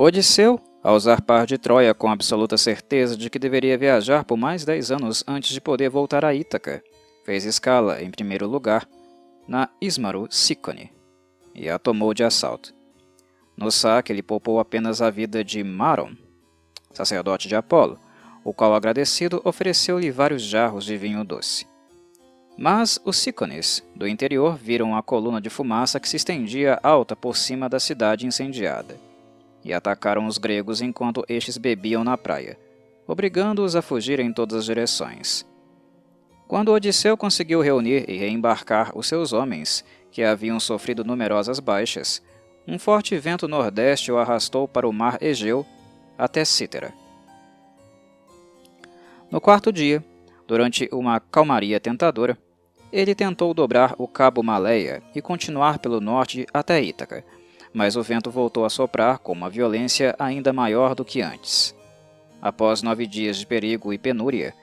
Odisseu, ao zarpar de Troia com absoluta certeza de que deveria viajar por mais dez anos antes de poder voltar a Ítaca, fez escala, em primeiro lugar, na Ismaro Sicone, e a tomou de assalto. No saque, ele poupou apenas a vida de Maron, sacerdote de Apolo, o qual, agradecido, ofereceu-lhe vários jarros de vinho doce. Mas os Sícones, do interior, viram a coluna de fumaça que se estendia alta por cima da cidade incendiada, e atacaram os gregos enquanto estes bebiam na praia, obrigando-os a fugir em todas as direções. Quando Odisseu conseguiu reunir e reembarcar os seus homens, que haviam sofrido numerosas baixas, um forte vento nordeste o arrastou para o mar Egeu até Cítera. No quarto dia, durante uma calmaria tentadora, ele tentou dobrar o cabo Maleia e continuar pelo norte até Ítaca, mas o vento voltou a soprar com uma violência ainda maior do que antes. Após nove dias de perigo e penúria,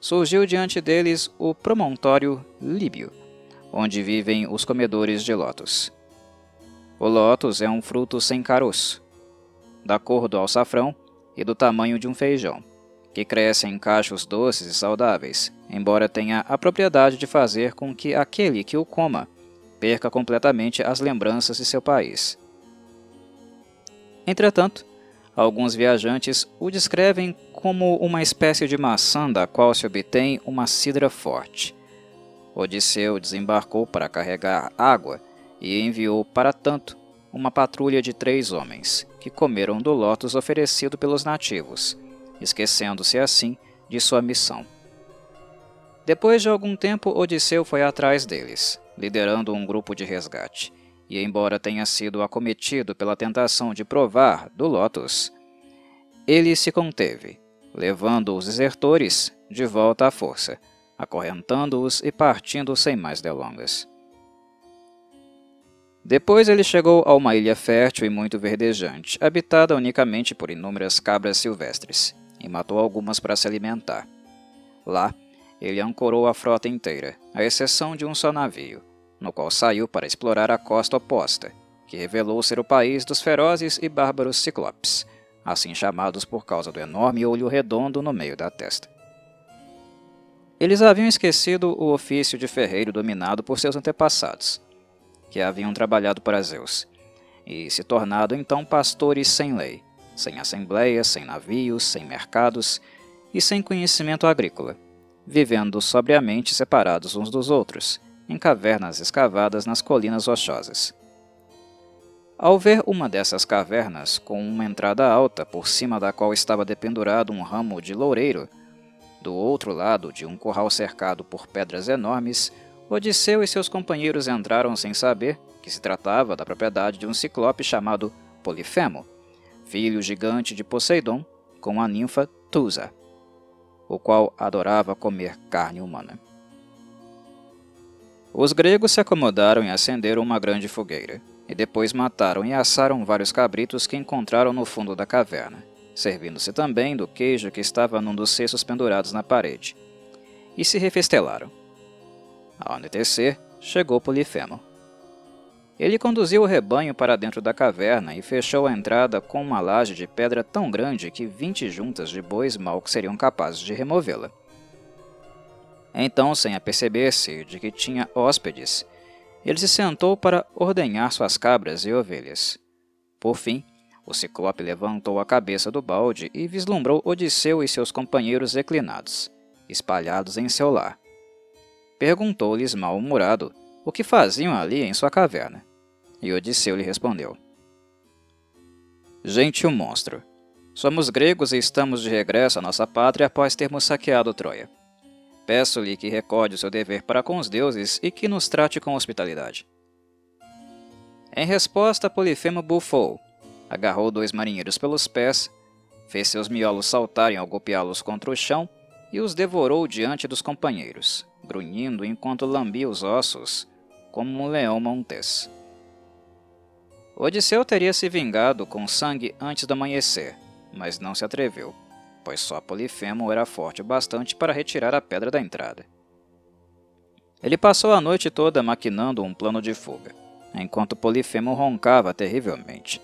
surgiu diante deles o promontório Líbio, onde vivem os comedores de lótus. O lótus é um fruto sem caroço, da cor do alçafrão e do tamanho de um feijão, que cresce em cachos doces e saudáveis, embora tenha a propriedade de fazer com que aquele que o coma perca completamente as lembranças de seu país. Entretanto, alguns viajantes o descrevem como uma espécie de maçã da qual se obtém uma cidra forte. Odisseu desembarcou para carregar água e enviou para tanto uma patrulha de três homens, que comeram do lótus oferecido pelos nativos, esquecendo-se assim de sua missão. Depois de algum tempo, Odisseu foi atrás deles, liderando um grupo de resgate, e embora tenha sido acometido pela tentação de provar do lótus, ele se conteve, levando os desertores de volta à força, acorrentando-os e partindo sem mais delongas. Depois ele chegou a uma ilha fértil e muito verdejante, habitada unicamente por inúmeras cabras silvestres, e matou algumas para se alimentar. Lá, ele ancorou a frota inteira, à exceção de um só navio, no qual saiu para explorar a costa oposta, que revelou ser o país dos ferozes e bárbaros ciclopes, assim chamados por causa do enorme olho redondo no meio da testa. Eles haviam esquecido o ofício de ferreiro dominado por seus antepassados, que haviam trabalhado para Zeus, e se tornado então pastores sem lei, sem assembleias, sem navios, sem mercados e sem conhecimento agrícola, vivendo sobriamente separados uns dos outros, em cavernas escavadas nas colinas rochosas. Ao ver uma dessas cavernas com uma entrada alta por cima da qual estava dependurado um ramo de loureiro, do outro lado de um curral cercado por pedras enormes, Odisseu e seus companheiros entraram sem saber que se tratava da propriedade de um ciclope chamado Polifemo, filho gigante de Poseidon, com a ninfa Tusa, o qual adorava comer carne humana. Os gregos se acomodaram e acenderam uma grande fogueira, e depois mataram e assaram vários cabritos que encontraram no fundo da caverna, servindo-se também do queijo que estava num dos cestos pendurados na parede, e se refestelaram. Ao anoitecer, chegou Polifemo. Ele conduziu o rebanho para dentro da caverna e fechou a entrada com uma laje de pedra tão grande que vinte juntas de bois mal seriam capazes de removê-la. Então, sem aperceber-se de que tinha hóspedes, ele se sentou para ordenhar suas cabras e ovelhas. Por fim, o ciclope levantou a cabeça do balde e vislumbrou Odisseu e seus companheiros reclinados, espalhados em seu lar. Perguntou-lhes mal-humorado o que faziam ali em sua caverna. E Odisseu lhe respondeu: Gentil monstro, somos gregos e estamos de regresso à nossa pátria após termos saqueado Troia. Peço-lhe que recorde o seu dever para com os deuses e que nos trate com hospitalidade. Em resposta, Polifemo bufou, agarrou dois marinheiros pelos pés, fez seus miolos saltarem ao golpeá-los contra o chão e os devorou diante dos companheiros, grunhindo enquanto lambia os ossos, como um leão montes. Odisseu teria se vingado com sangue antes do amanhecer, mas não se atreveu, pois só Polifemo era forte o bastante para retirar a pedra da entrada. Ele passou a noite toda maquinando um plano de fuga, enquanto Polifemo roncava terrivelmente.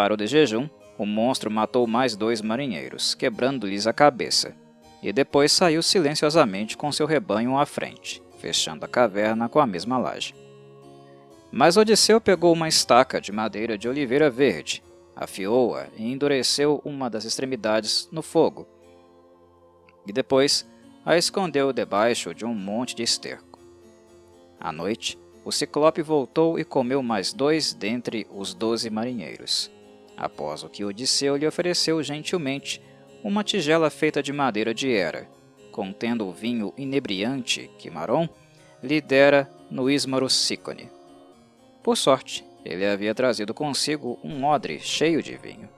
disparo de jejum, o monstro matou mais dois marinheiros, quebrando-lhes a cabeça, e depois saiu silenciosamente com seu rebanho à frente, fechando a caverna com a mesma laje. Mas Odisseu pegou uma estaca de madeira de oliveira verde, afiou-a e endureceu uma das extremidades no fogo, e depois a escondeu debaixo de um monte de esterco. À noite, o ciclope voltou e comeu mais dois dentre os doze marinheiros, após o que Odisseu lhe ofereceu gentilmente uma tigela feita de madeira de era, contendo o vinho inebriante que Maron lhe dera no Ismaro Sícone. Por sorte, ele havia trazido consigo um odre cheio de vinho.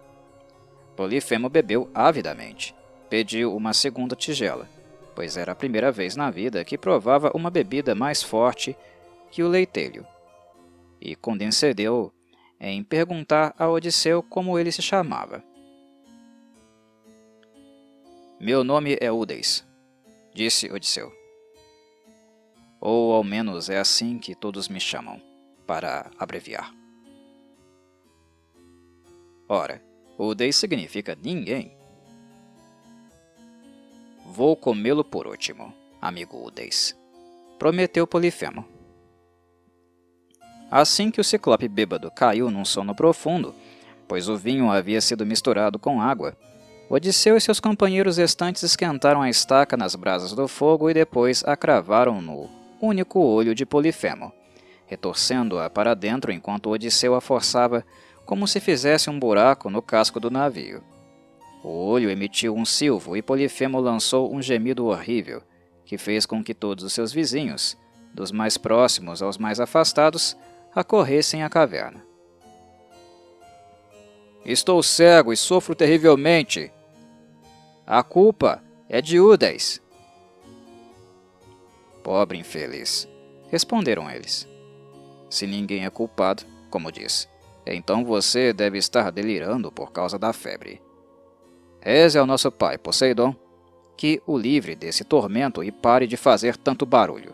Polifemo bebeu avidamente. Pediu uma segunda tigela, pois era a primeira vez na vida que provava uma bebida mais forte que o leitelho. E condescendeu em perguntar a Odisseu como ele se chamava. Meu nome é Udes, disse Odisseu. Ou ao menos é assim que todos me chamam, para abreviar. Ora, Udes significa ninguém. Vou comê-lo por último, amigo Udes, prometeu Polifemo. Assim que o ciclope bêbado caiu num sono profundo, pois o vinho havia sido misturado com água, Odisseu e seus companheiros restantes esquentaram a estaca nas brasas do fogo e depois a cravaram no único olho de Polifemo, retorcendo-a para dentro enquanto Odisseu a forçava como se fizesse um buraco no casco do navio. O olho emitiu um silvo e Polifemo lançou um gemido horrível, que fez com que todos os seus vizinhos, dos mais próximos aos mais afastados, acorressem à caverna. Estou cego e sofro terrivelmente, a culpa é de Udas. Pobre infeliz, responderam eles. Se ninguém é culpado, como disse, então você deve estar delirando por causa da febre. Reze ao nosso pai, Poseidon, que o livre desse tormento e pare de fazer tanto barulho.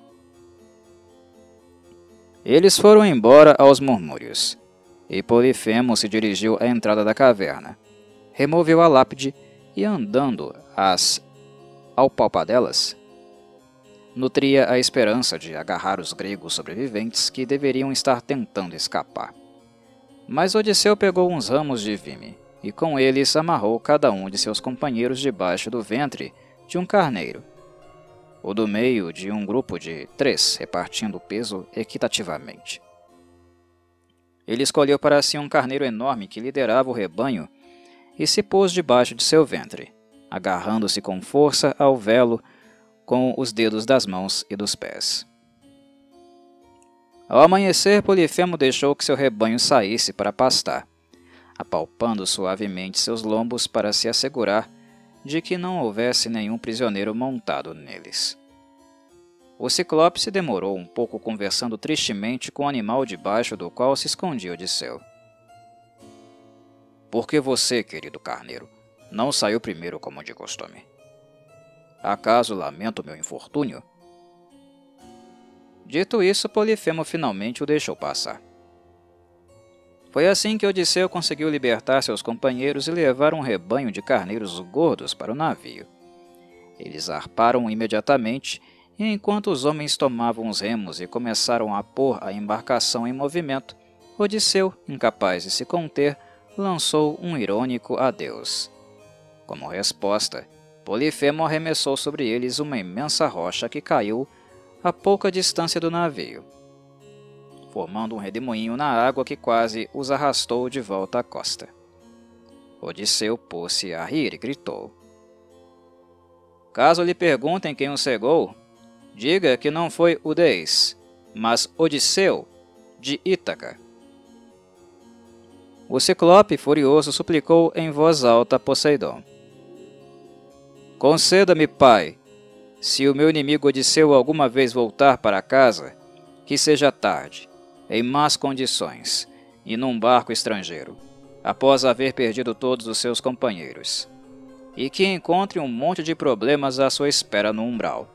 Eles foram embora aos murmúrios, e Polifemo se dirigiu à entrada da caverna. Removeu a lápide e andando as alpalpadelas, nutria a esperança de agarrar os gregos sobreviventes que deveriam estar tentando escapar. Mas Odisseu pegou uns ramos de vime e com eles amarrou cada um de seus companheiros debaixo do ventre de um carneiro, o do meio de um grupo de três, repartindo o peso equitativamente. Ele escolheu para si um carneiro enorme que liderava o rebanho e se pôs debaixo de seu ventre, agarrando-se com força ao velo com os dedos das mãos e dos pés. Ao amanhecer, Polifemo deixou que seu rebanho saísse para pastar, apalpando suavemente seus lombos para se assegurar de que não houvesse nenhum prisioneiro montado neles. O ciclope se demorou um pouco conversando tristemente com o animal debaixo do qual se escondia Odisseu. Porque você, querido carneiro, não saiu primeiro como de costume? Acaso lamento meu infortúnio? Dito isso, Polifemo finalmente o deixou passar. Foi assim que Odisseu conseguiu libertar seus companheiros e levar um rebanho de carneiros gordos para o navio. Eles arparam imediatamente, e enquanto os homens tomavam os remos e começaram a pôr a embarcação em movimento, Odisseu, incapaz de se conter, lançou um irônico adeus. Como resposta, Polifemo arremessou sobre eles uma imensa rocha que caiu a pouca distância do navio, formando um redemoinho na água que quase os arrastou de volta à costa. Odisseu pôs-se a rir e gritou. Caso lhe perguntem quem o cegou, diga que não foi Udeis, mas Odisseu, de Ítaca. O ciclope, furioso, suplicou em voz alta a Poseidon. Conceda-me, pai, se o meu inimigo Odisseu alguma vez voltar para casa, que seja tarde, em más condições, e num barco estrangeiro, após haver perdido todos os seus companheiros, e que encontre um monte de problemas à sua espera no umbral.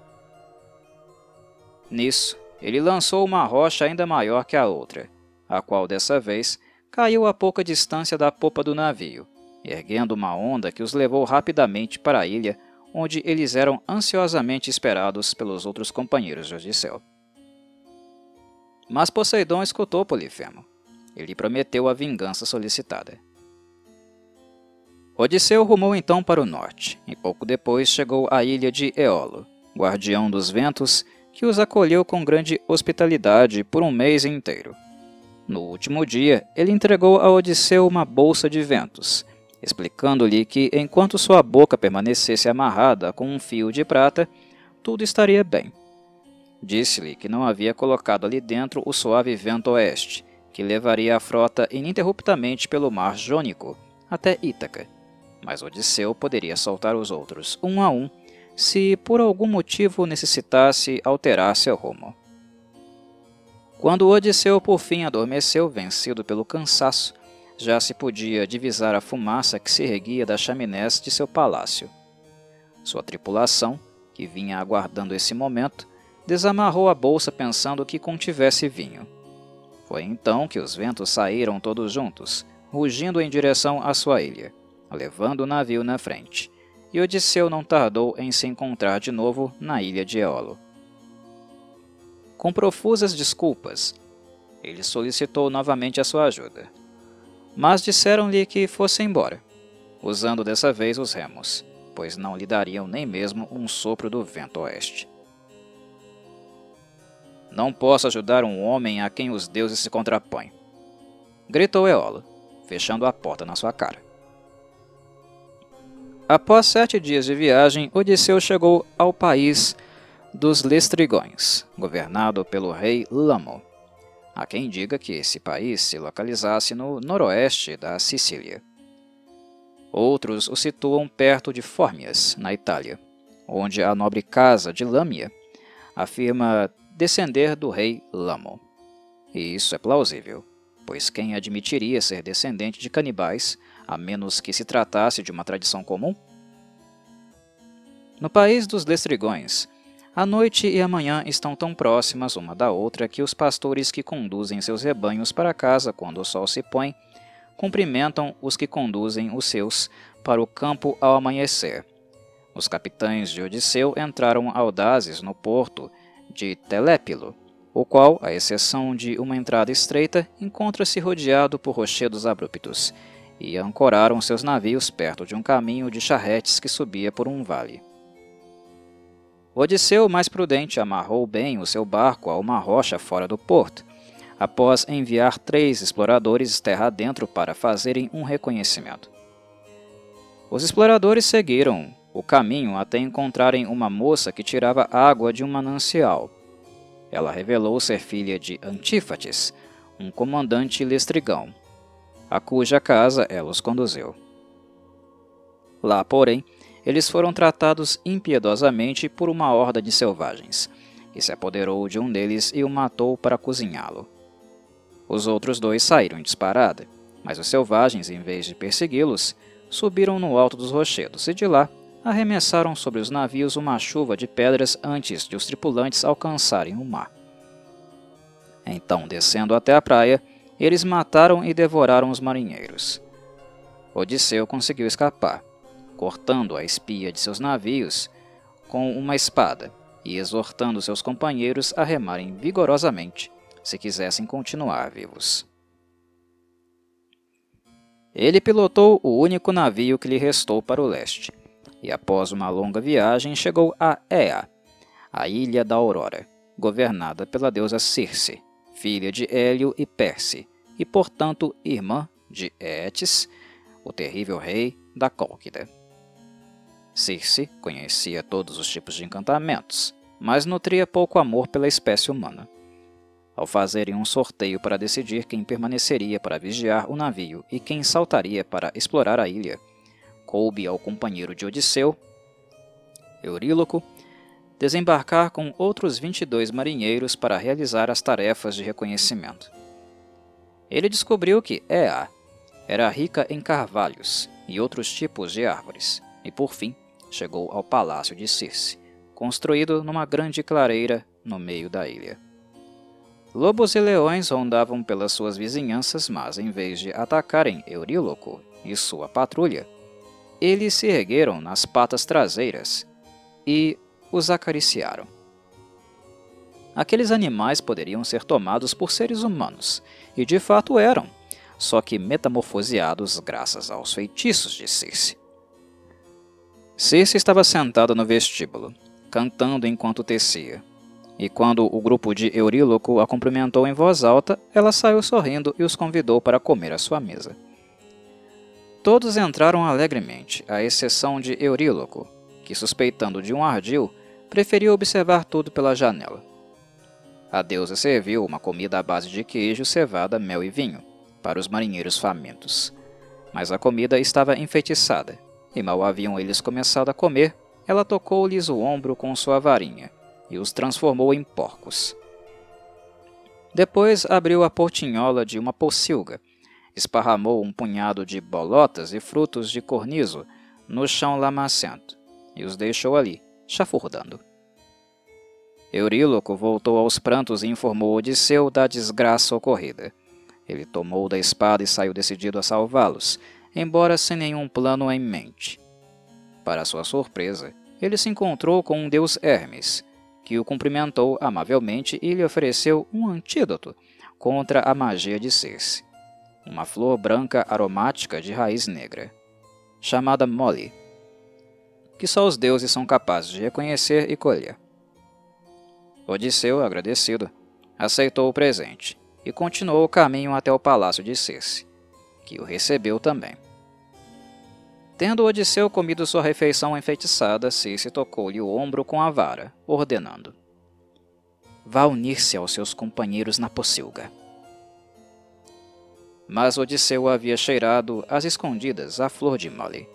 Nisso, ele lançou uma rocha ainda maior que a outra, a qual dessa vez caiu a pouca distância da popa do navio, erguendo uma onda que os levou rapidamente para a ilha, onde eles eram ansiosamente esperados pelos outros companheiros de Odisseu. Mas Poseidon escutou Polifemo. Ele prometeu a vingança solicitada. Odisseu rumou então para o norte, e pouco depois chegou à ilha de Eolo, guardião dos ventos, que os acolheu com grande hospitalidade por um mês inteiro. No último dia, ele entregou a Odisseu uma bolsa de ventos, explicando-lhe que, enquanto sua boca permanecesse amarrada com um fio de prata, tudo estaria bem. Disse-lhe que não havia colocado ali dentro o suave vento oeste, que levaria a frota ininterruptamente pelo mar Jônico até Ítaca, mas Odisseu poderia soltar os outros, um a um, se por algum motivo necessitasse alterar seu rumo. Quando Odisseu por fim adormeceu, vencido pelo cansaço, já se podia divisar a fumaça que se erguia das chaminés de seu palácio. Sua tripulação, que vinha aguardando esse momento, desamarrou a bolsa pensando que contivesse vinho. Foi então que os ventos saíram todos juntos, rugindo em direção à sua ilha levando o navio na frente, e Odisseu não tardou em se encontrar de novo na ilha de Eolo. Com profusas desculpas, ele solicitou novamente a sua ajuda, mas disseram-lhe que fosse embora, usando dessa vez os remos, pois não lhe dariam nem mesmo um sopro do vento oeste. Não posso ajudar um homem a quem os deuses se contrapõem, gritou Eolo, fechando a porta na sua cara. Após sete dias de viagem, Odisseu chegou ao país dos Lestrigões, governado pelo rei Lamo. Há quem diga que esse país se localizasse no noroeste da Sicília. Outros o situam perto de Fórmias, na Itália, onde a nobre casa de Lâmia afirma descender do rei Lamo. E isso é plausível, pois quem admitiria ser descendente de canibais a menos que se tratasse de uma tradição comum? No país dos Lestrigões, a noite e a manhã estão tão próximas uma da outra que os pastores que conduzem seus rebanhos para casa quando o sol se põe cumprimentam os que conduzem os seus para o campo ao amanhecer. Os capitães de Odisseu entraram audazes no porto de Telépilo, o qual, à exceção de uma entrada estreita, encontra-se rodeado por rochedos abruptos, e ancoraram seus navios perto de um caminho de charretes que subia por um vale. Odisseu, mais prudente, amarrou bem o seu barco a uma rocha fora do porto, após enviar três exploradores terra adentro para fazerem um reconhecimento. Os exploradores seguiram o caminho até encontrarem uma moça que tirava água de um manancial. Ela revelou ser filha de Antífates, um comandante lestrigão, a cuja casa ela os conduziu. Lá, porém, eles foram tratados impiedosamente por uma horda de selvagens, que se apoderou de um deles e o matou para cozinhá-lo. Os outros dois saíram em disparada, mas os selvagens, em vez de persegui-los, subiram no alto dos rochedos e de lá arremessaram sobre os navios uma chuva de pedras antes de os tripulantes alcançarem o mar. Então, descendo até a praia, eles mataram e devoraram os marinheiros. Odisseu conseguiu escapar, cortando a espia de seus navios com uma espada e exortando seus companheiros a remarem vigorosamente se quisessem continuar vivos. Ele pilotou o único navio que lhe restou para o leste, e após uma longa viagem chegou a Ea, a ilha da Aurora, governada pela deusa Circe, filha de Hélio e Perse, e portanto irmã de Eetes, o terrível rei da Cólquida. Circe conhecia todos os tipos de encantamentos, mas nutria pouco amor pela espécie humana. Ao fazerem um sorteio para decidir quem permaneceria para vigiar o navio e quem saltaria para explorar a ilha, coube ao companheiro de Odisseu, Euríloco, desembarcar com outros 22 marinheiros para realizar as tarefas de reconhecimento. Ele descobriu que Ea era rica em carvalhos e outros tipos de árvores, e por fim chegou ao palácio de Circe, construído numa grande clareira no meio da ilha. Lobos e leões rondavam pelas suas vizinhanças, mas em vez de atacarem Euríloco e sua patrulha, eles se ergueram nas patas traseiras e os acariciaram. Aqueles animais poderiam ser tomados por seres humanos, e de fato eram, só que metamorfoseados graças aos feitiços de Circe. Circe estava sentada no vestíbulo, cantando enquanto tecia. E quando o grupo de Euríloco a cumprimentou em voz alta, ela saiu sorrindo e os convidou para comer à sua mesa. Todos entraram alegremente, à exceção de Euríloco, que, suspeitando de um ardil, preferiu observar tudo pela janela. A deusa serviu uma comida à base de queijo, cevada, mel e vinho, para os marinheiros famintos. Mas a comida estava enfeitiçada, e mal haviam eles começado a comer, ela tocou-lhes o ombro com sua varinha e os transformou em porcos. Depois abriu a portinhola de uma pocilga, esparramou um punhado de bolotas e frutos de cornizo no chão lamacento e os deixou ali, chafurdando. Euríloco voltou aos prantos e informou Odisseu da desgraça ocorrida. Ele tomou da espada e saiu decidido a salvá-los, embora sem nenhum plano em mente. Para sua surpresa, ele se encontrou com um deus Hermes, que o cumprimentou amavelmente e lhe ofereceu um antídoto contra a magia de Circe, uma flor branca aromática de raiz negra, chamada Molly, que só os deuses são capazes de reconhecer e colher. Odisseu, agradecido, aceitou o presente e continuou o caminho até o palácio de Circe, que o recebeu também. Tendo Odisseu comido sua refeição enfeitiçada, Circe tocou-lhe o ombro com a vara, ordenando: Vá unir-se aos seus companheiros na pocilga. Mas Odisseu havia cheirado às escondidas a flor de Molly,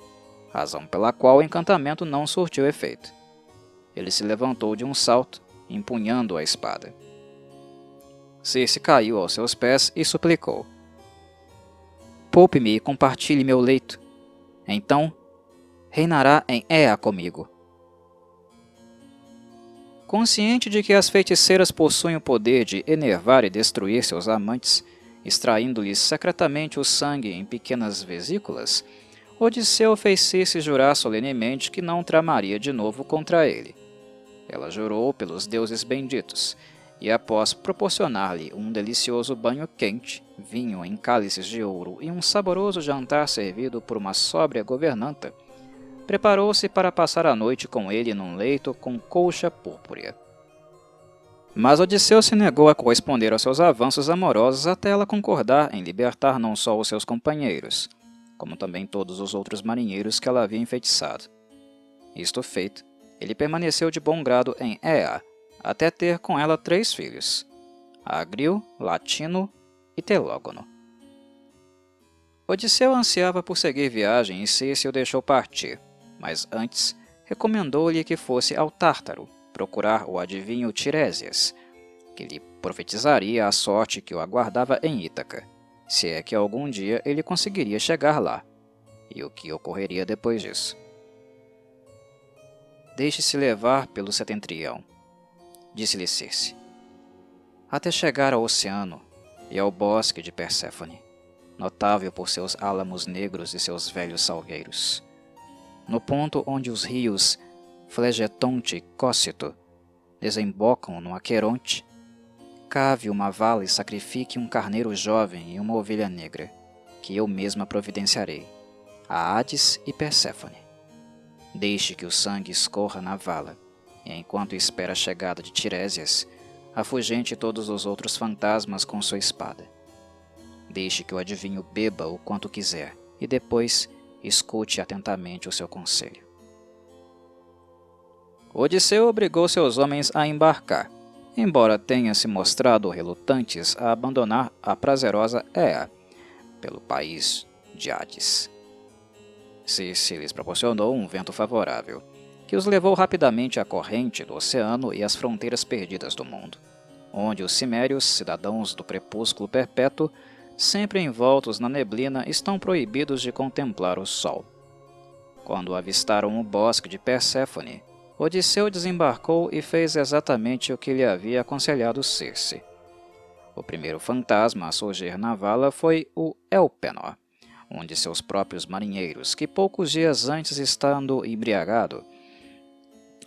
razão pela qual o encantamento não surtiu efeito. Ele se levantou de um salto, empunhando a espada. Circe caiu aos seus pés e suplicou: Poupe-me e compartilhe meu leito. Então, reinará em Ea comigo. Consciente de que as feiticeiras possuem o poder de enervar e destruir seus amantes, extraindo-lhes secretamente o sangue em pequenas vesículas, Odisseu fez Circe jurar solenemente que não tramaria de novo contra ele. Ela jurou pelos deuses benditos, e após proporcionar-lhe um delicioso banho quente, vinho em cálices de ouro e um saboroso jantar servido por uma sóbria governanta, preparou-se para passar a noite com ele num leito com colcha púrpura. Mas Odisseu se negou a corresponder aos seus avanços amorosos até ela concordar em libertar não só os seus companheiros, como também todos os outros marinheiros que ela havia enfeitiçado. Isto feito, ele permaneceu de bom grado em Ea, até ter com ela três filhos, Agril, Latino e Telógono. Odisseu ansiava por seguir viagem e Circe o deixou partir, mas antes recomendou-lhe que fosse ao Tártaro procurar o adivinho Tiresias, que lhe profetizaria a sorte que o aguardava em Ítaca, se é que algum dia ele conseguiria chegar lá, e o que ocorreria depois disso. Deixe-se levar pelo setentrião, disse-lhe Circe, até chegar ao oceano e ao bosque de Perséfone, notável por seus álamos negros e seus velhos salgueiros. No ponto onde os rios Flegetonte e Cócito desembocam no Aqueronte, cave uma vala e sacrifique um carneiro jovem e uma ovelha negra, que eu mesma providenciarei, a Hades e Perséfone. Deixe que o sangue escorra na vala, e enquanto espera a chegada de Tiresias, afugente todos os outros fantasmas com sua espada. Deixe que o adivinho beba o quanto quiser, e depois escute atentamente o seu conselho. Odisseu obrigou seus homens a embarcar, embora tenha se mostrado relutantes a abandonar a prazerosa Ea pelo país de Hades. Circe lhes proporcionou um vento favorável, que os levou rapidamente à corrente do oceano e às fronteiras perdidas do mundo, onde os cimérios, cidadãos do crepúsculo perpétuo, sempre envoltos na neblina, estão proibidos de contemplar o sol. Quando avistaram o bosque de Perséfone, Odisseu desembarcou e fez exatamente o que lhe havia aconselhado Circe. O primeiro fantasma a surgir na vala foi o Elpenor, um de seus próprios marinheiros, que poucos dias antes, estando embriagado,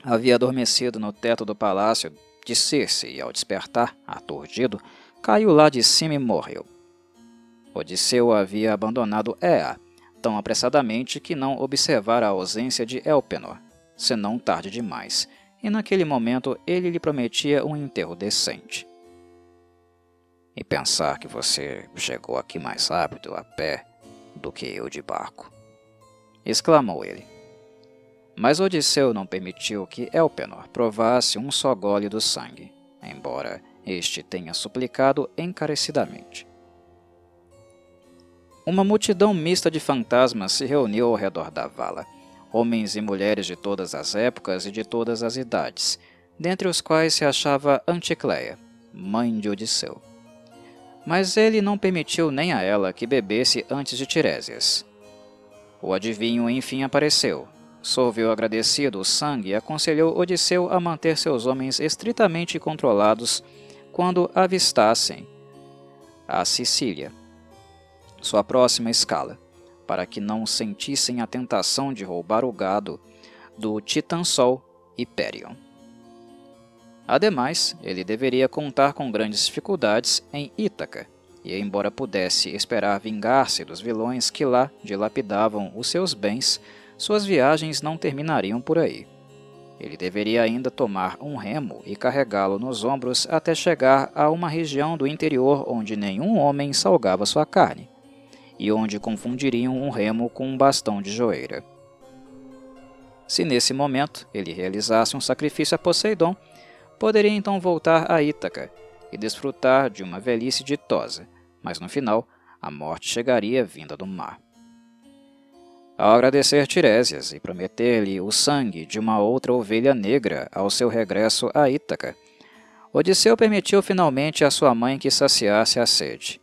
havia adormecido no teto do palácio de Circe e, ao despertar, aturdido, caiu lá de cima e morreu. Odisseu havia abandonado Ea tão apressadamente que não observara a ausência de Elpenor, senão tarde demais, e naquele momento ele lhe prometia um enterro decente. E pensar que você chegou aqui mais rápido a pé do que eu de barco, exclamou ele. Mas Odisseu não permitiu que Elpenor provasse um só gole do sangue, embora este tenha suplicado encarecidamente. Uma multidão mista de fantasmas se reuniu ao redor da vala, homens e mulheres de todas as épocas e de todas as idades, dentre os quais se achava Anticleia, mãe de Odisseu. Mas ele não permitiu nem a ela que bebesse antes de Tiresias. O adivinho enfim apareceu, sorveu agradecido o sangue e aconselhou Odisseu a manter seus homens estritamente controlados quando avistassem a Sicília sua próxima escala, para que não sentissem a tentação de roubar o gado do Titã-Sol Hyperion. Ademais, ele deveria contar com grandes dificuldades em Ítaca, e embora pudesse esperar vingar-se dos vilões que lá dilapidavam os seus bens, suas viagens não terminariam por aí. Ele deveria ainda tomar um remo e carregá-lo nos ombros até chegar a uma região do interior onde nenhum homem salgava sua carne, e onde confundiriam um remo com um bastão de joeira. Se nesse momento ele realizasse um sacrifício a Poseidon, poderia então voltar a Ítaca e desfrutar de uma velhice ditosa, mas no final a morte chegaria vinda do mar. Ao agradecer Tiresias e prometer-lhe o sangue de uma outra ovelha negra ao seu regresso a Ítaca, Odisseu permitiu finalmente a sua mãe que saciasse a sede.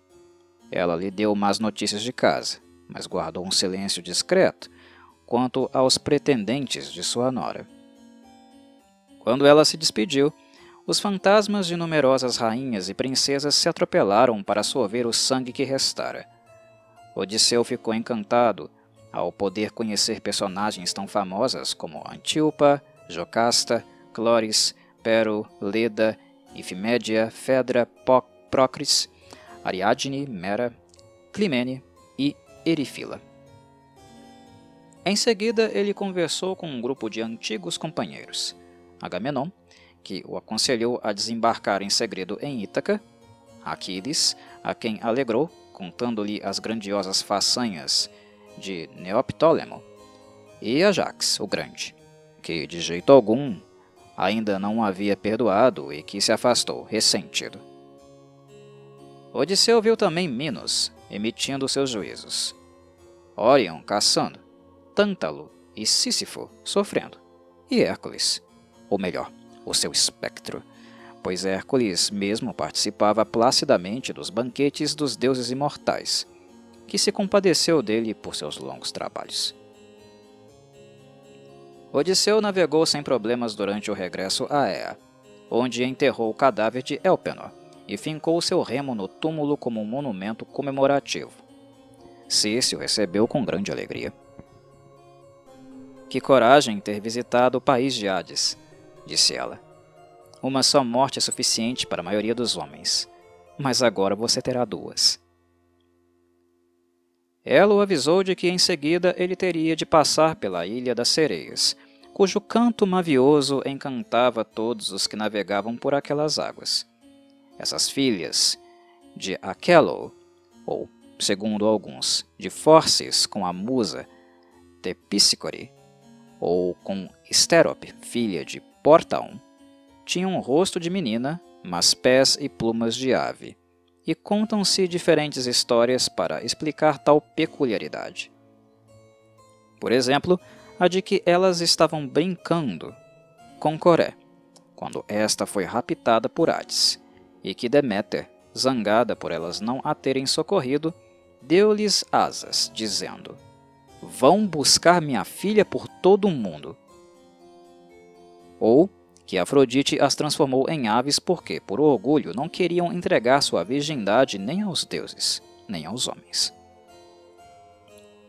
Ela lhe deu más notícias de casa, mas guardou um silêncio discreto quanto aos pretendentes de sua nora. Quando ela se despediu, os fantasmas de numerosas rainhas e princesas se atropelaram para sorver o sangue que restara. Odisseu ficou encantado ao poder conhecer personagens tão famosas como Antíopa, Jocasta, Cloris, Pero, Leda, Ifimédia, Fedra, Procris Ariadne, Mera, Climene e Erifila. Em seguida, ele conversou com um grupo de antigos companheiros. Agamenon, que o aconselhou a desembarcar em segredo em Ítaca, Aquiles, a quem alegrou, contando-lhe as grandiosas façanhas de Neoptólemo, e Ajax, o Grande, que de jeito algum ainda não havia perdoado e que se afastou ressentido. Odisseu viu também Minos, emitindo seus juízos. Orion caçando, Tântalo e Sísifo sofrendo, e Hércules, ou melhor, o seu espectro, pois Hércules mesmo participava placidamente dos banquetes dos deuses imortais, que se compadeceu dele por seus longos trabalhos. Odisseu navegou sem problemas durante o regresso a Ea, onde enterrou o cadáver de Elpenor, e fincou seu remo no túmulo como um monumento comemorativo. Circe o recebeu com grande alegria. Que coragem ter visitado o país de Hades, disse ela. Uma só morte é suficiente para a maioria dos homens, mas agora você terá duas. Ela o avisou de que em seguida ele teria de passar pela Ilha das Sereias, cujo canto mavioso encantava todos os que navegavam por aquelas águas. Essas filhas de Aquelo, ou, segundo alguns, de Forces com a musa Tepíscore, ou com Sterope, filha de Portaon, tinham um rosto de menina, mas pés e plumas de ave, e contam-se diferentes histórias para explicar tal peculiaridade. Por exemplo, a de que elas estavam brincando com Coré, quando esta foi raptada por Hades, e que Deméter, zangada por elas não a terem socorrido, deu-lhes asas, dizendo: Vão buscar minha filha por todo o mundo. Ou que Afrodite as transformou em aves porque, por orgulho, não queriam entregar sua virgindade nem aos deuses, nem aos homens.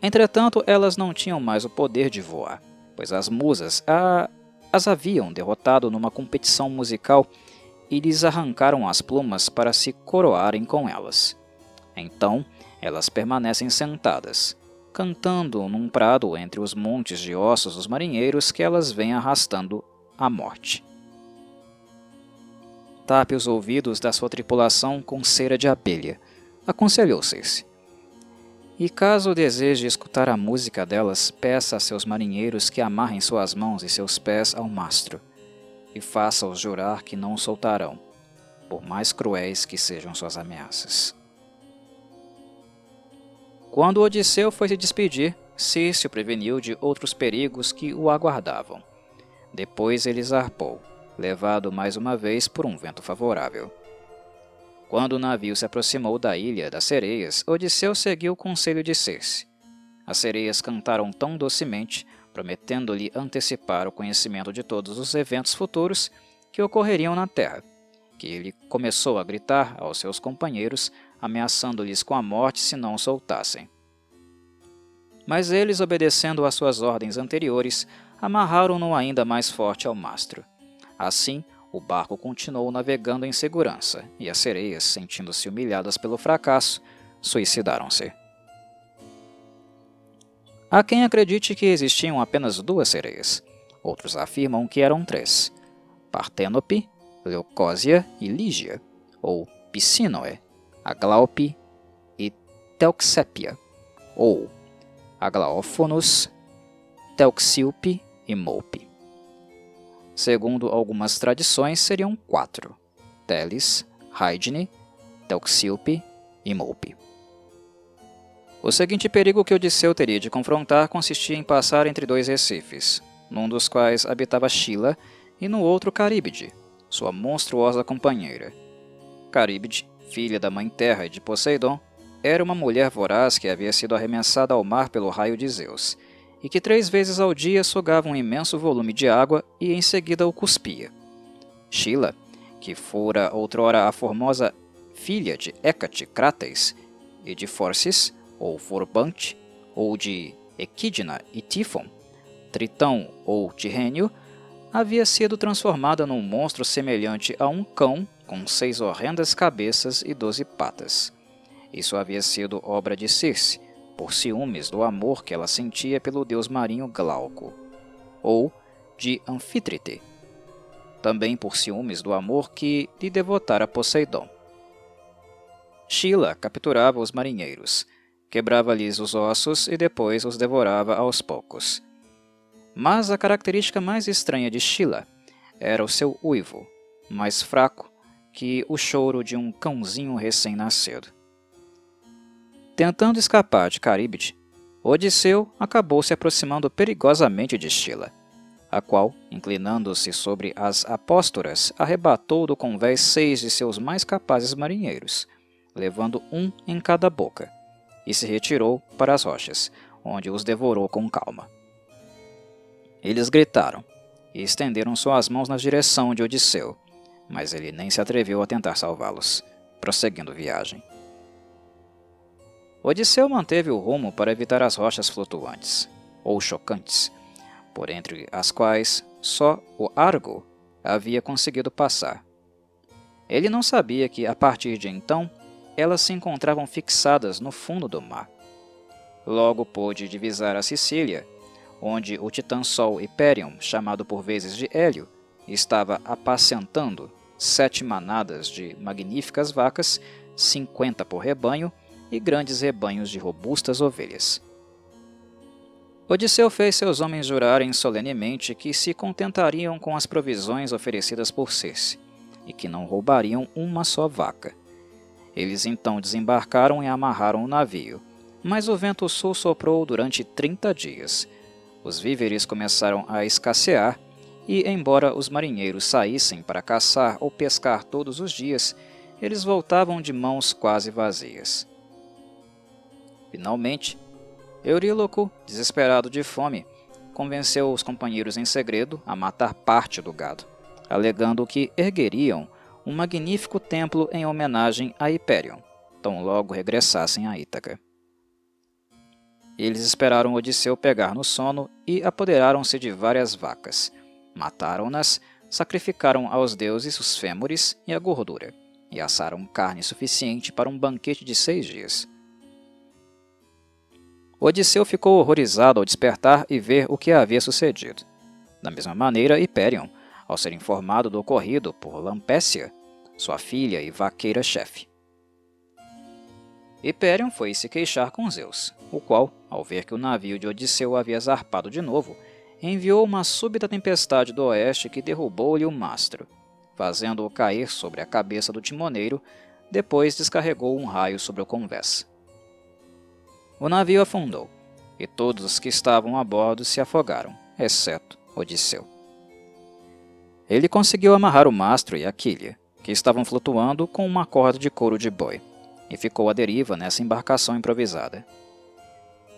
Entretanto, elas não tinham mais o poder de voar, pois as musas a, as haviam derrotado numa competição musical e lhes arrancaram as plumas para se coroarem com elas. Então, elas permanecem sentadas, cantando num prado entre os montes de ossos dos marinheiros que elas vêm arrastando à morte. Tape os ouvidos da sua tripulação com cera de abelha, aconselhou Circe. E caso deseje escutar a música delas, peça a seus marinheiros que amarrem suas mãos e seus pés ao mastro, e faça-os jurar que não soltarão, por mais cruéis que sejam suas ameaças. Quando Odisseu foi se despedir, Circe o preveniu de outros perigos que o aguardavam. Depois ele zarpou, levado mais uma vez por um vento favorável. Quando o navio se aproximou da ilha das sereias, Odisseu seguiu o conselho de Circe. As sereias cantaram tão docemente, prometendo-lhe antecipar o conhecimento de todos os eventos futuros que ocorreriam na Terra, que ele começou a gritar aos seus companheiros, ameaçando-lhes com a morte se não soltassem. Mas eles, obedecendo às suas ordens anteriores, amarraram-no ainda mais forte ao mastro. Assim, o barco continuou navegando em segurança, e as sereias, sentindo-se humilhadas pelo fracasso, suicidaram-se. Há quem acredite que existiam apenas duas sereias. Outros afirmam que eram três: Partênope, Leucósia e Lígia, ou Piscinoe, Aglaupe e Telxépia, ou Aglaófonos, Telxilpe e Moupe. Segundo algumas tradições, seriam quatro: Teles, Haidne, Telxilpe e Moupe. O seguinte perigo que Odisseu teria de confrontar consistia em passar entre dois recifes, num dos quais habitava Shila e no outro Caríbide, sua monstruosa companheira. Caríbide, filha da Mãe Terra e de Poseidon, era uma mulher voraz que havia sido arremessada ao mar pelo raio de Zeus e que três vezes ao dia sugava um imenso volume de água e em seguida o cuspia. Shila, que fora outrora a formosa filha de Hecate Crates e de Forcis, ou Forbante, ou de Equidna e Tifon, Tritão ou Tirrênio, havia sido transformada num monstro semelhante a um cão com seis horrendas cabeças e doze patas. Isso havia sido obra de Circe, por ciúmes do amor que ela sentia pelo deus marinho Glauco, ou de Anfítrite, também por ciúmes do amor que lhe devotara Poseidon. Sheila capturava os marinheiros, quebrava-lhes os ossos e depois os devorava aos poucos. Mas a característica mais estranha de Sheila era o seu uivo, mais fraco que o choro de um cãozinho recém-nascido. Tentando escapar de Caríbide, Odisseu acabou se aproximando perigosamente de Estila, a qual, inclinando-se sobre as apóstoras, arrebatou do convés seis de seus mais capazes marinheiros, levando um em cada boca, e se retirou para as rochas, onde os devorou com calma. Eles gritaram e estenderam suas mãos na direção de Odisseu, mas ele nem se atreveu a tentar salvá-los, prosseguindo viagem. Odisseu manteve o rumo para evitar as rochas flutuantes, ou chocantes, por entre as quais só o Argo havia conseguido passar. Ele não sabia que, a partir de então, elas se encontravam fixadas no fundo do mar. Logo pôde divisar a Sicília, onde o titã Sol Hyperion, chamado por vezes de Hélio, estava apacentando sete manadas de magníficas vacas, cinquenta por rebanho, e grandes rebanhos de robustas ovelhas. Odisseu fez seus homens jurarem solenemente que se contentariam com as provisões oferecidas por Circe e que não roubariam uma só vaca. Eles então desembarcaram e amarraram o navio, mas o vento sul soprou durante 30 dias. Os víveres começaram a escassear e, embora os marinheiros saíssem para caçar ou pescar todos os dias, eles voltavam de mãos quase vazias. Finalmente, Euríloco, desesperado de fome, convenceu os companheiros em segredo a matar parte do gado, alegando que ergueriam um magnífico templo em homenagem a Hiperion, tão logo regressassem a Ítaca. Eles esperaram Odisseu pegar no sono e apoderaram-se de várias vacas. Mataram-nas, sacrificaram aos deuses os fêmures e a gordura, e assaram carne suficiente para um banquete de seis dias. Odisseu ficou horrorizado ao despertar e ver o que havia sucedido. Da mesma maneira, Hiperion, ao ser informado do ocorrido por Lampécia, sua filha e vaqueira-chefe. Hiperion foi se queixar com Zeus, o qual, ao ver que o navio de Odisseu havia zarpado de novo, enviou uma súbita tempestade do oeste que derrubou-lhe o mastro, fazendo-o cair sobre a cabeça do timoneiro, depois descarregou um raio sobre o convés. O navio afundou, e todos os que estavam a bordo se afogaram, exceto Odisseu. Ele conseguiu amarrar o mastro e a quilha, que estavam flutuando com uma corda de couro de boi e ficou à deriva nessa embarcação improvisada.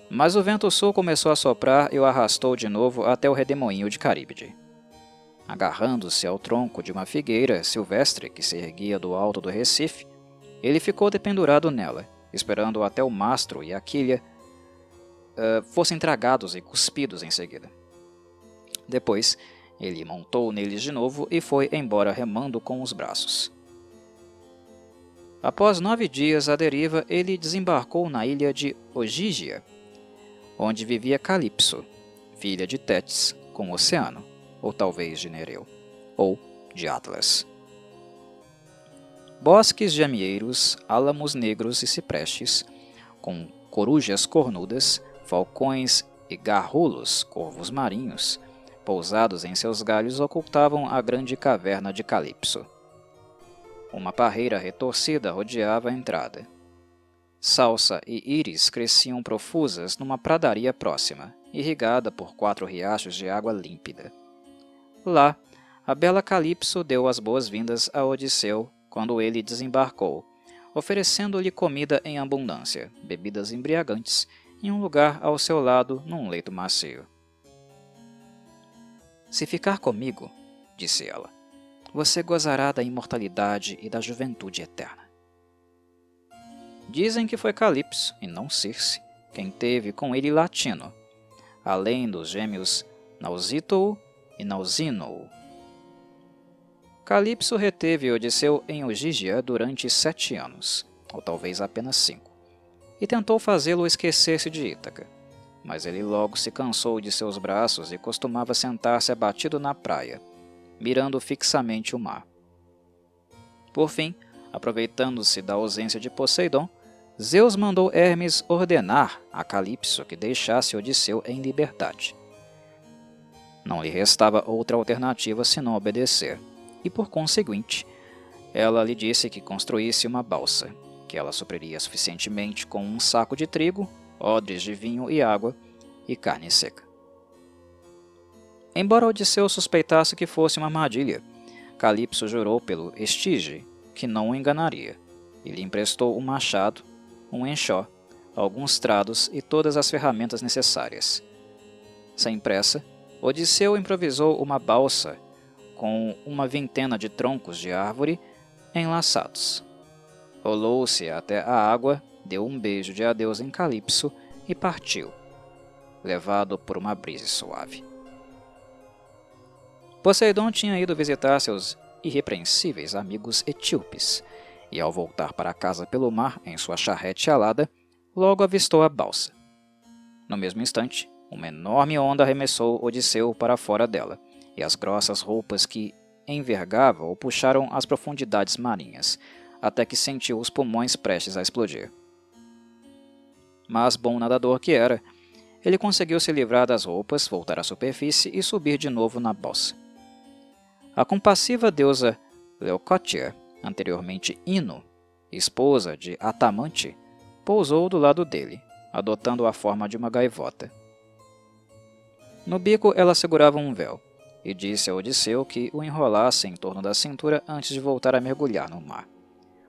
Mas o vento sul começou a soprar e o arrastou de novo até o redemoinho de Caríbide. Agarrando-se ao tronco de uma figueira silvestre que se erguia do alto do Recife, ele ficou dependurado nela, esperando até o mastro e a quilha uh, fossem tragados e cuspidos em seguida. Depois, ele montou neles de novo e foi embora remando com os braços. Após nove dias à deriva, ele desembarcou na ilha de Ogígia, onde vivia Calipso, filha de Tétis, com o oceano, ou talvez de Nereu, ou de Atlas. Bosques de amieiros, álamos negros e ciprestes, com corujas cornudas, falcões e garrulos, corvos marinhos, pousados em seus galhos ocultavam a grande caverna de Calipso. Uma parreira retorcida rodeava a entrada. Salsa e íris cresciam profusas numa pradaria próxima, irrigada por quatro riachos de água límpida. Lá, a bela Calipso deu as boas-vindas a Odisseu quando ele desembarcou, oferecendo-lhe comida em abundância, bebidas embriagantes, em um lugar ao seu lado num leito macio. Se ficar comigo, disse ela, você gozará da imortalidade e da juventude eterna. Dizem que foi Calipso, e não Circe, quem teve com ele Latino, além dos gêmeos Nausítoo e Nausinoo. Calipso reteve Odisseu em Ogígia durante sete anos, ou talvez apenas cinco, e tentou fazê-lo esquecer-se de Ítaca. Mas ele logo se cansou de seus braços e costumava sentar-se abatido na praia, mirando fixamente o mar. Por fim, aproveitando-se da ausência de Poseidon, Zeus mandou Hermes ordenar a Calipso que deixasse Odisseu em liberdade. Não lhe restava outra alternativa senão obedecer, e por conseguinte, ela lhe disse que construísse uma balsa, que ela supriria suficientemente com um saco de trigo, odres de vinho e água e carne seca. Embora Odisseu suspeitasse que fosse uma armadilha, Calipso jurou pelo Estige que não o enganaria, e lhe emprestou um machado, um enxó, alguns trados e todas as ferramentas necessárias. Sem pressa, Odisseu improvisou uma balsa com uma vintena de troncos de árvore enlaçados. Rolou-se até a água, deu um beijo de adeus em Calipso e partiu, levado por uma brisa suave. Poseidon tinha ido visitar seus irrepreensíveis amigos etíopes, e ao voltar para casa pelo mar em sua charrete alada, logo avistou a balsa. No mesmo instante, uma enorme onda arremessou Odisseu para fora dela, e as grossas roupas que envergavam o puxaram às profundidades marinhas, até que sentiu os pulmões prestes a explodir. Mas, bom nadador que era, ele conseguiu se livrar das roupas, voltar à superfície e subir de novo na balsa. A compassiva deusa Leucótia, anteriormente Ino, esposa de Atamante, pousou do lado dele, adotando a forma de uma gaivota. No bico ela segurava um véu, e disse a Odisseu que o enrolasse em torno da cintura antes de voltar a mergulhar no mar,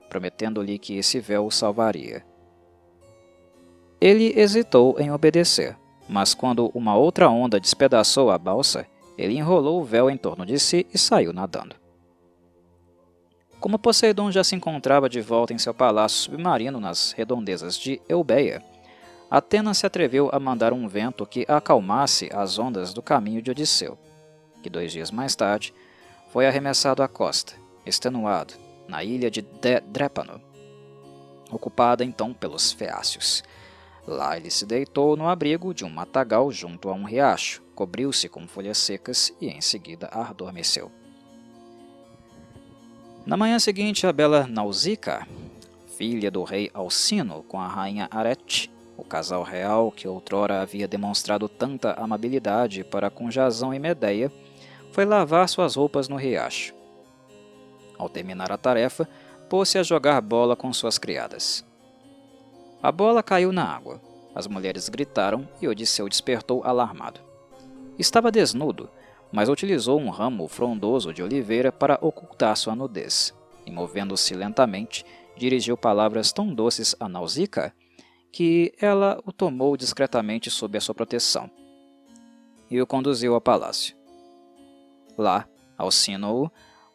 prometendo-lhe que esse véu o salvaria. Ele hesitou em obedecer, mas quando uma outra onda despedaçou a balsa, ele enrolou o véu em torno de si e saiu nadando. Como Poseidon já se encontrava de volta em seu palácio submarino nas redondezas de Eubeia, Atena se atreveu a mandar um vento que acalmasse as ondas do caminho de Odisseu, que dois dias mais tarde foi arremessado à costa, extenuado, na ilha de Drépano, ocupada então pelos feácios. Lá ele se deitou no abrigo de um matagal junto a um riacho, cobriu-se com folhas secas e em seguida adormeceu. Na manhã seguinte, a bela Nausicaa, filha do rei Alcino com a rainha Arete, o casal real que outrora havia demonstrado tanta amabilidade para com Jasão e Medeia, foi lavar suas roupas no riacho. Ao terminar a tarefa, pôs-se a jogar bola com suas criadas. A bola caiu na água. As mulheres gritaram e Odisseu despertou alarmado. Estava desnudo, mas utilizou um ramo frondoso de oliveira para ocultar sua nudez, e movendo-se lentamente, dirigiu palavras tão doces a Nausicaa que ela o tomou discretamente sob a sua proteção e o conduziu ao palácio. Lá, Alcino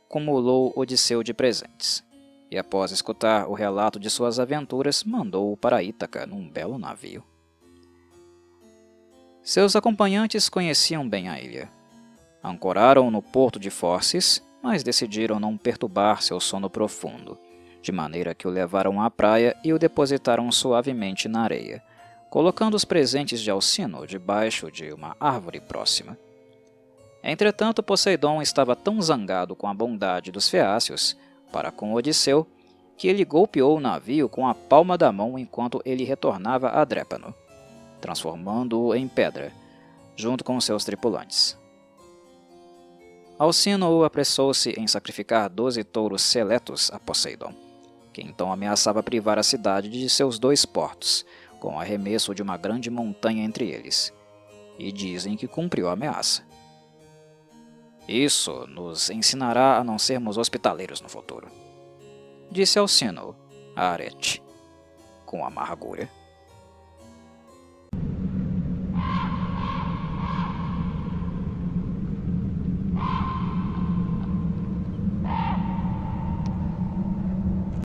cumulou Odisseu de presentes, e após escutar o relato de suas aventuras, mandou-o para Ítaca num belo navio. Seus acompanhantes conheciam bem a ilha, Ancoraram no porto de Forces, mas decidiram não perturbar seu sono profundo, de maneira que o levaram à praia e o depositaram suavemente na areia, colocando os presentes de Alcino debaixo de uma árvore próxima. Entretanto, Poseidon estava tão zangado com a bondade dos feácios para com Odisseu que ele golpeou o navio com a palma da mão enquanto ele retornava a Drépano, transformando-o em pedra, junto com seus tripulantes. Alcino apressou-se em sacrificar doze touros seletos a Poseidon, que então ameaçava privar a cidade de seus dois portos, com o arremesso de uma grande montanha entre eles. E dizem que cumpriu a ameaça. Isso nos ensinará a não sermos hospitaleiros no futuro, disse Alcino a Arete, com amargura.